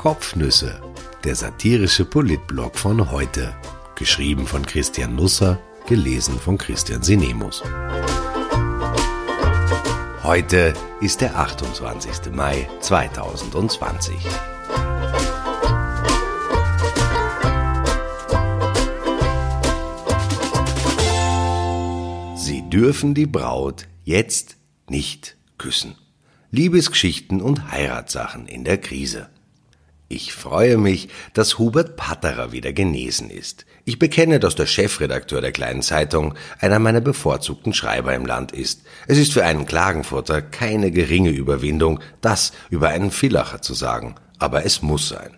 Kopfnüsse, der satirische Politblog von heute. Geschrieben von Christian Nusser, gelesen von Christian Sinemus. Heute ist der 28. Mai 2020. Sie dürfen die Braut jetzt nicht küssen. Liebesgeschichten und Heiratssachen in der Krise. Ich freue mich, dass Hubert Patterer wieder genesen ist. Ich bekenne, dass der Chefredakteur der kleinen Zeitung einer meiner bevorzugten Schreiber im Land ist. Es ist für einen Klagenfurter keine geringe Überwindung, das über einen Villacher zu sagen. Aber es muss sein.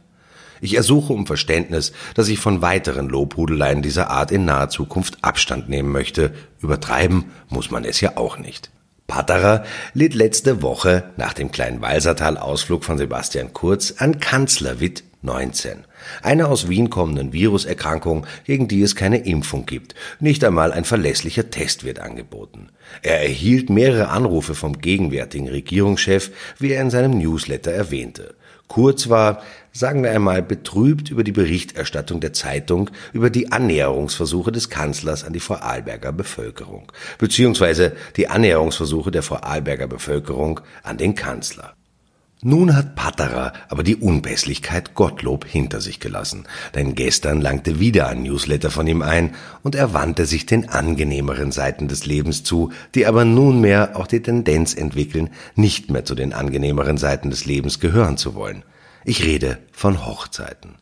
Ich ersuche um Verständnis, dass ich von weiteren Lobhudeleien dieser Art in naher Zukunft Abstand nehmen möchte. Übertreiben muss man es ja auch nicht. Patterer litt letzte Woche nach dem kleinen Walsertal-Ausflug von Sebastian Kurz an Kanzlerwitt 19. Eine aus Wien kommenden Viruserkrankung, gegen die es keine Impfung gibt. Nicht einmal ein verlässlicher Test wird angeboten. Er erhielt mehrere Anrufe vom gegenwärtigen Regierungschef, wie er in seinem Newsletter erwähnte. Kurz war, sagen wir einmal, betrübt über die Berichterstattung der Zeitung über die Annäherungsversuche des Kanzlers an die Vorarlberger Bevölkerung, beziehungsweise die Annäherungsversuche der Vorarlberger Bevölkerung an den Kanzler. Nun hat Patterer aber die Unpässlichkeit Gottlob hinter sich gelassen, denn gestern langte wieder ein Newsletter von ihm ein und er wandte sich den angenehmeren Seiten des Lebens zu, die aber nunmehr auch die Tendenz entwickeln, nicht mehr zu den angenehmeren Seiten des Lebens gehören zu wollen. Ich rede von Hochzeiten.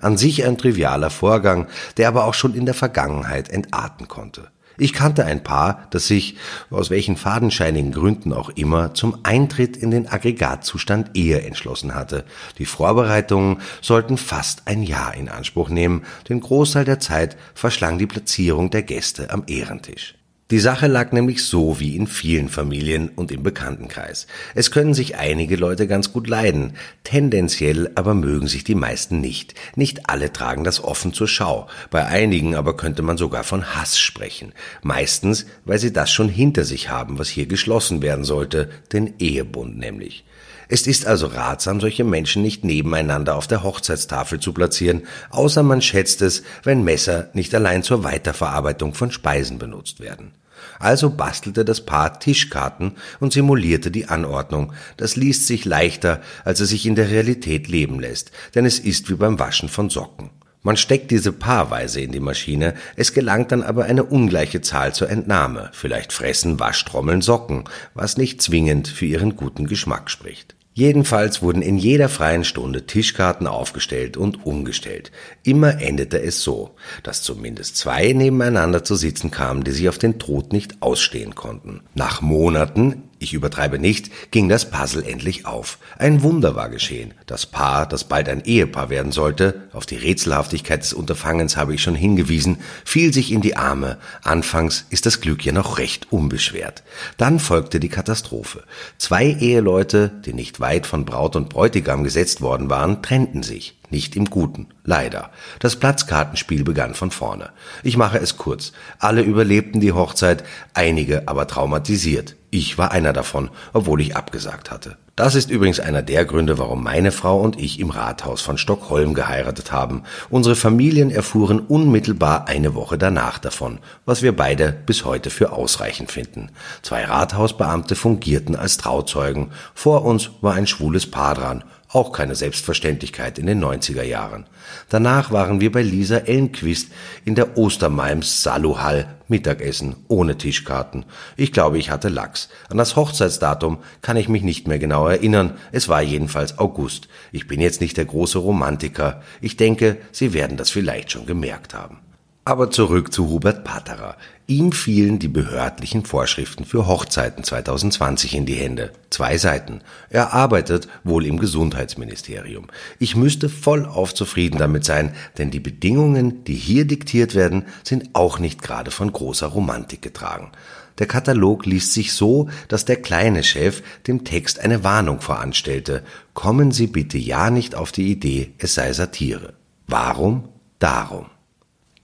An sich ein trivialer Vorgang, der aber auch schon in der Vergangenheit entarten konnte. Ich kannte ein Paar, das sich, aus welchen fadenscheinigen Gründen auch immer, zum Eintritt in den Aggregatzustand Ehe entschlossen hatte. Die Vorbereitungen sollten fast ein Jahr in Anspruch nehmen, den Großteil der Zeit verschlang die Platzierung der Gäste am Ehrentisch. Die Sache lag nämlich so wie in vielen Familien und im Bekanntenkreis. Es können sich einige Leute ganz gut leiden, tendenziell aber mögen sich die meisten nicht. Nicht alle tragen das offen zur Schau, bei einigen aber könnte man sogar von Hass sprechen. Meistens, weil sie das schon hinter sich haben, was hier geschlossen werden sollte, den Ehebund nämlich. Es ist also ratsam, solche Menschen nicht nebeneinander auf der Hochzeitstafel zu platzieren, außer man schätzt es, wenn Messer nicht allein zur Weiterverarbeitung von Speisen benutzt werden. Also bastelte das Paar Tischkarten und simulierte die Anordnung. Das liest sich leichter, als es sich in der Realität leben lässt, denn es ist wie beim Waschen von Socken. Man steckt diese paarweise in die Maschine, es gelangt dann aber eine ungleiche Zahl zur Entnahme. Vielleicht fressen Waschtrommeln Socken, was nicht zwingend für ihren guten Geschmack spricht. Jedenfalls wurden in jeder freien Stunde Tischkarten aufgestellt und umgestellt. Immer endete es so, dass zumindest zwei nebeneinander zu sitzen kamen, die sich auf den Tod nicht ausstehen konnten. Nach Monaten ich übertreibe nicht, ging das Puzzle endlich auf. Ein Wunder war geschehen. Das Paar, das bald ein Ehepaar werden sollte, auf die Rätselhaftigkeit des Unterfangens habe ich schon hingewiesen, fiel sich in die Arme. Anfangs ist das Glück ja noch recht unbeschwert. Dann folgte die Katastrophe. Zwei Eheleute, die nicht weit von Braut und Bräutigam gesetzt worden waren, trennten sich. Nicht im Guten, leider. Das Platzkartenspiel begann von vorne. Ich mache es kurz. Alle überlebten die Hochzeit, einige aber traumatisiert. Ich war einer davon, obwohl ich abgesagt hatte. Das ist übrigens einer der Gründe, warum meine Frau und ich im Rathaus von Stockholm geheiratet haben. Unsere Familien erfuhren unmittelbar eine Woche danach davon, was wir beide bis heute für ausreichend finden. Zwei Rathausbeamte fungierten als Trauzeugen. Vor uns war ein schwules Paar dran auch keine Selbstverständlichkeit in den 90er Jahren. Danach waren wir bei Lisa Elmquist in der Ostermalms Saluhall Mittagessen ohne Tischkarten. Ich glaube, ich hatte Lachs. An das Hochzeitsdatum kann ich mich nicht mehr genau erinnern. Es war jedenfalls August. Ich bin jetzt nicht der große Romantiker. Ich denke, Sie werden das vielleicht schon gemerkt haben. Aber zurück zu Hubert Patterer. Ihm fielen die behördlichen Vorschriften für Hochzeiten 2020 in die Hände. Zwei Seiten. Er arbeitet wohl im Gesundheitsministerium. Ich müsste vollauf zufrieden damit sein, denn die Bedingungen, die hier diktiert werden, sind auch nicht gerade von großer Romantik getragen. Der Katalog liest sich so, dass der kleine Chef dem Text eine Warnung voranstellte. Kommen Sie bitte ja nicht auf die Idee, es sei Satire. Warum? Darum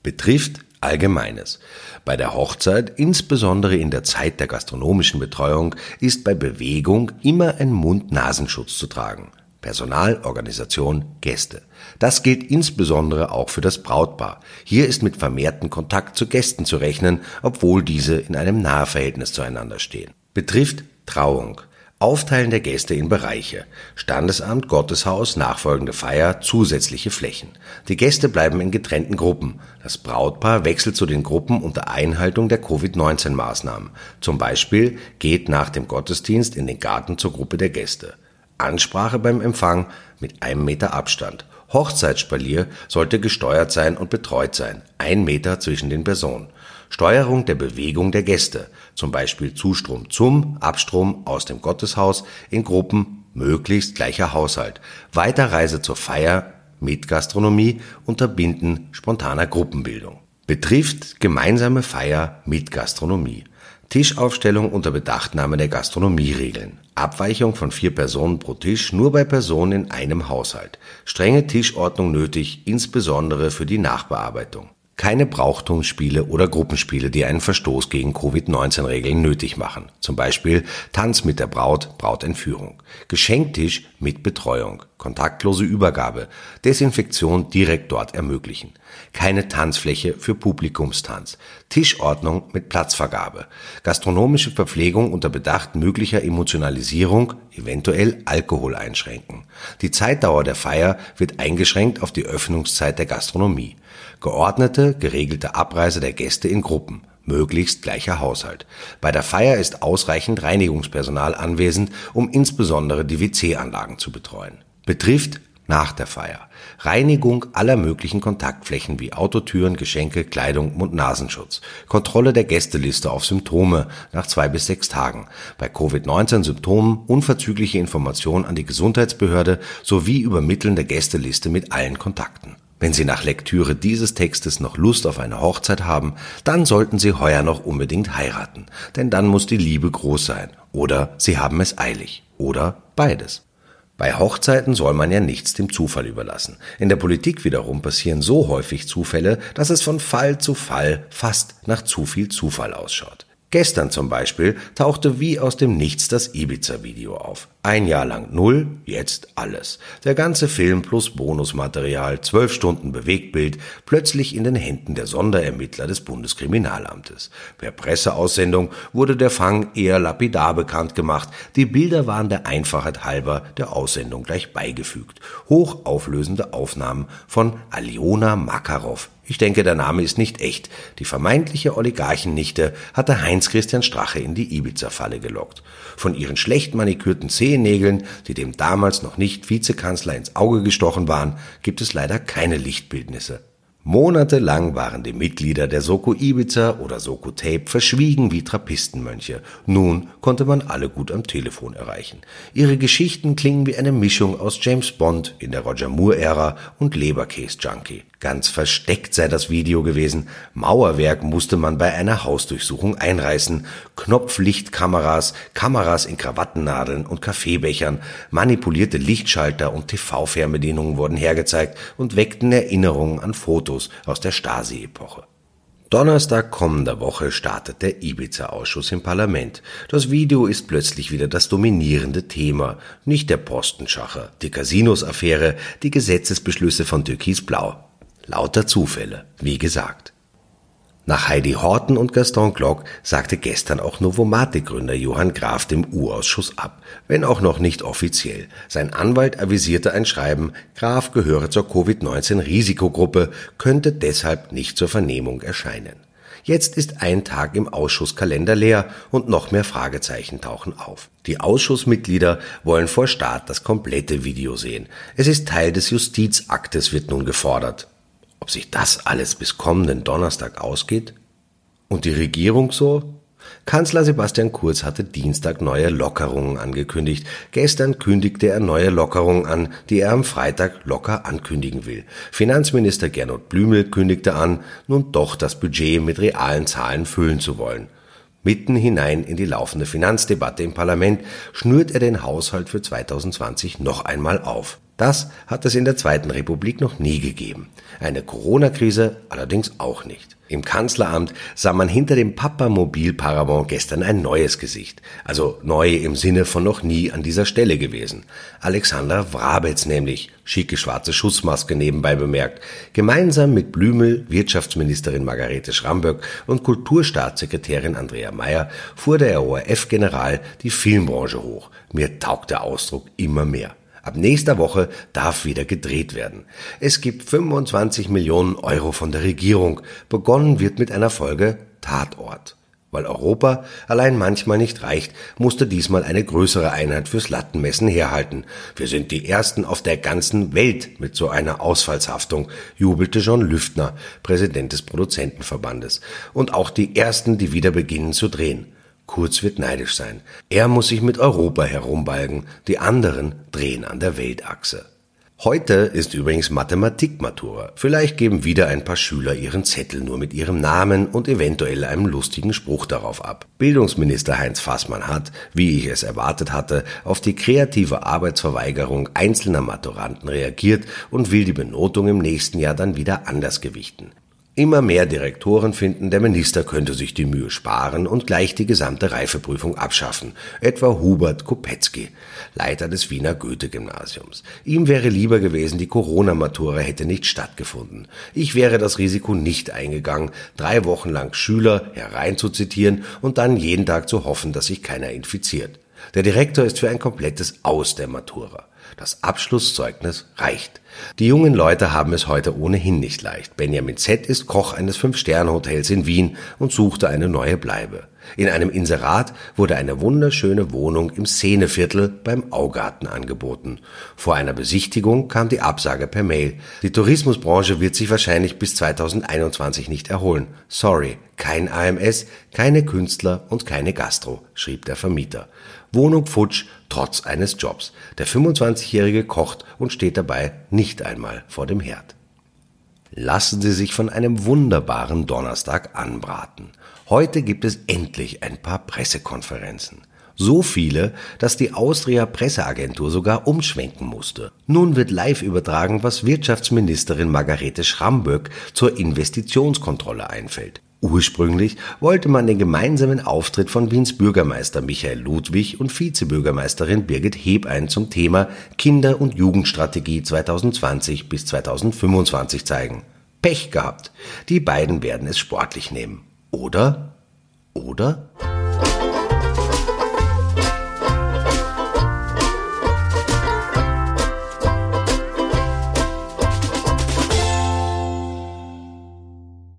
betrifft Allgemeines. Bei der Hochzeit, insbesondere in der Zeit der gastronomischen Betreuung, ist bei Bewegung immer ein Mund-Nasenschutz zu tragen. Personal, Organisation, Gäste. Das gilt insbesondere auch für das Brautpaar. Hier ist mit vermehrten Kontakt zu Gästen zu rechnen, obwohl diese in einem Nahverhältnis zueinander stehen. Betrifft Trauung. Aufteilen der Gäste in Bereiche. Standesamt, Gotteshaus, nachfolgende Feier, zusätzliche Flächen. Die Gäste bleiben in getrennten Gruppen. Das Brautpaar wechselt zu den Gruppen unter Einhaltung der Covid-19-Maßnahmen. Zum Beispiel geht nach dem Gottesdienst in den Garten zur Gruppe der Gäste. Ansprache beim Empfang mit einem Meter Abstand. Hochzeitsspalier sollte gesteuert sein und betreut sein. Ein Meter zwischen den Personen. Steuerung der Bewegung der Gäste, zum Beispiel Zustrom zum, Abstrom aus dem Gotteshaus in Gruppen, möglichst gleicher Haushalt. Weiterreise zur Feier mit Gastronomie, Unterbinden spontaner Gruppenbildung. Betrifft gemeinsame Feier mit Gastronomie. Tischaufstellung unter Bedachtnahme der Gastronomieregeln. Abweichung von vier Personen pro Tisch nur bei Personen in einem Haushalt. Strenge Tischordnung nötig, insbesondere für die Nachbearbeitung. Keine Brauchtumsspiele oder Gruppenspiele, die einen Verstoß gegen Covid-19-Regeln nötig machen. Zum Beispiel Tanz mit der Braut, Brautentführung. Geschenktisch mit Betreuung. Kontaktlose Übergabe. Desinfektion direkt dort ermöglichen. Keine Tanzfläche für Publikumstanz. Tischordnung mit Platzvergabe. Gastronomische Verpflegung unter Bedacht möglicher Emotionalisierung, eventuell Alkohol einschränken. Die Zeitdauer der Feier wird eingeschränkt auf die Öffnungszeit der Gastronomie. Geordnete, geregelte Abreise der Gäste in Gruppen, möglichst gleicher Haushalt. Bei der Feier ist ausreichend Reinigungspersonal anwesend, um insbesondere die WC-Anlagen zu betreuen. Betrifft nach der Feier. Reinigung aller möglichen Kontaktflächen wie Autotüren, Geschenke, Kleidung, Mund-Nasenschutz. Kontrolle der Gästeliste auf Symptome nach zwei bis sechs Tagen. Bei Covid-19-Symptomen unverzügliche Information an die Gesundheitsbehörde sowie Übermitteln der Gästeliste mit allen Kontakten. Wenn Sie nach Lektüre dieses Textes noch Lust auf eine Hochzeit haben, dann sollten Sie heuer noch unbedingt heiraten, denn dann muss die Liebe groß sein. Oder Sie haben es eilig. Oder beides. Bei Hochzeiten soll man ja nichts dem Zufall überlassen. In der Politik wiederum passieren so häufig Zufälle, dass es von Fall zu Fall fast nach zu viel Zufall ausschaut. Gestern zum Beispiel tauchte wie aus dem Nichts das Ibiza-Video auf. Ein Jahr lang null, jetzt alles. Der ganze Film plus Bonusmaterial, zwölf Stunden Bewegtbild, plötzlich in den Händen der Sonderermittler des Bundeskriminalamtes. Per Presseaussendung wurde der Fang eher lapidar bekannt gemacht. Die Bilder waren der Einfachheit halber der Aussendung gleich beigefügt. Hochauflösende Aufnahmen von Aliona Makarov, ich denke, der Name ist nicht echt. Die vermeintliche Oligarchennichte hatte Heinz-Christian Strache in die Ibiza-Falle gelockt. Von ihren schlecht manikürten Zehennägeln, die dem damals noch nicht Vizekanzler ins Auge gestochen waren, gibt es leider keine Lichtbildnisse. Monatelang waren die Mitglieder der Soko Ibiza oder Soko Tape verschwiegen wie Trappistenmönche. Nun konnte man alle gut am Telefon erreichen. Ihre Geschichten klingen wie eine Mischung aus James Bond in der Roger Moore-Ära und Leberkäse Junkie. Ganz versteckt sei das Video gewesen. Mauerwerk musste man bei einer Hausdurchsuchung einreißen. Knopflichtkameras, Kameras in Krawattennadeln und Kaffeebechern, manipulierte Lichtschalter und TV-Fernbedienungen wurden hergezeigt und weckten Erinnerungen an Fotos aus der Stasi-Epoche. Donnerstag kommender Woche startet der Ibiza-Ausschuss im Parlament. Das Video ist plötzlich wieder das dominierende Thema. Nicht der Postenschacher, die Casinos-Affäre, die Gesetzesbeschlüsse von Türkis Blau. Lauter Zufälle, wie gesagt. Nach Heidi Horten und Gaston Glock sagte gestern auch Novomatic-Gründer Johann Graf dem U-Ausschuss ab, wenn auch noch nicht offiziell. Sein Anwalt avisierte ein Schreiben, Graf gehöre zur Covid-19-Risikogruppe, könnte deshalb nicht zur Vernehmung erscheinen. Jetzt ist ein Tag im Ausschusskalender leer und noch mehr Fragezeichen tauchen auf. Die Ausschussmitglieder wollen vor Start das komplette Video sehen. Es ist Teil des Justizaktes, wird nun gefordert. Ob sich das alles bis kommenden Donnerstag ausgeht? Und die Regierung so? Kanzler Sebastian Kurz hatte Dienstag neue Lockerungen angekündigt. Gestern kündigte er neue Lockerungen an, die er am Freitag locker ankündigen will. Finanzminister Gernot Blümel kündigte an, nun doch das Budget mit realen Zahlen füllen zu wollen. Mitten hinein in die laufende Finanzdebatte im Parlament schnürt er den Haushalt für 2020 noch einmal auf. Das hat es in der Zweiten Republik noch nie gegeben. Eine Corona-Krise allerdings auch nicht. Im Kanzleramt sah man hinter dem Papamobil Paramount gestern ein neues Gesicht. Also neu im Sinne von noch nie an dieser Stelle gewesen. Alexander Wrabetz nämlich, schicke schwarze Schutzmaske nebenbei bemerkt, gemeinsam mit Blümel, Wirtschaftsministerin Margarete Schramböck und Kulturstaatssekretärin Andrea Mayer fuhr der ORF-General die Filmbranche hoch. Mir taugt der Ausdruck immer mehr. Ab nächster Woche darf wieder gedreht werden. Es gibt 25 Millionen Euro von der Regierung. Begonnen wird mit einer Folge Tatort. Weil Europa allein manchmal nicht reicht, musste diesmal eine größere Einheit fürs Lattenmessen herhalten. Wir sind die Ersten auf der ganzen Welt mit so einer Ausfallshaftung, jubelte John Lüftner, Präsident des Produzentenverbandes. Und auch die Ersten, die wieder beginnen zu drehen. Kurz wird neidisch sein. Er muss sich mit Europa herumbalgen, die anderen drehen an der Weltachse. Heute ist übrigens Mathematikmatura. Vielleicht geben wieder ein paar Schüler ihren Zettel nur mit ihrem Namen und eventuell einem lustigen Spruch darauf ab. Bildungsminister Heinz Fassmann hat, wie ich es erwartet hatte, auf die kreative Arbeitsverweigerung einzelner Maturanten reagiert und will die Benotung im nächsten Jahr dann wieder anders gewichten. Immer mehr Direktoren finden, der Minister könnte sich die Mühe sparen und gleich die gesamte Reifeprüfung abschaffen, etwa Hubert Kopetzky, Leiter des Wiener Goethe-Gymnasiums. Ihm wäre lieber gewesen, die Corona-Matura hätte nicht stattgefunden. Ich wäre das Risiko nicht eingegangen, drei Wochen lang Schüler hereinzuzitieren und dann jeden Tag zu hoffen, dass sich keiner infiziert. Der Direktor ist für ein komplettes Aus der Matura. Das Abschlusszeugnis reicht. Die jungen Leute haben es heute ohnehin nicht leicht. Benjamin Z. ist Koch eines Fünf-Sterne-Hotels in Wien und suchte eine neue Bleibe. In einem Inserat wurde eine wunderschöne Wohnung im Szeneviertel beim Augarten angeboten. Vor einer Besichtigung kam die Absage per Mail. Die Tourismusbranche wird sich wahrscheinlich bis 2021 nicht erholen. Sorry, kein AMS, keine Künstler und keine Gastro, schrieb der Vermieter. Wohnung futsch, trotz eines Jobs. Der 25-Jährige kocht und steht dabei nicht einmal vor dem Herd. Lassen Sie sich von einem wunderbaren Donnerstag anbraten. Heute gibt es endlich ein paar Pressekonferenzen. So viele, dass die Austria Presseagentur sogar umschwenken musste. Nun wird live übertragen, was Wirtschaftsministerin Margarete Schramböck zur Investitionskontrolle einfällt. Ursprünglich wollte man den gemeinsamen Auftritt von Wiens Bürgermeister Michael Ludwig und Vizebürgermeisterin Birgit Hebein zum Thema Kinder- und Jugendstrategie 2020 bis 2025 zeigen. Pech gehabt. Die beiden werden es sportlich nehmen. Oder? Oder?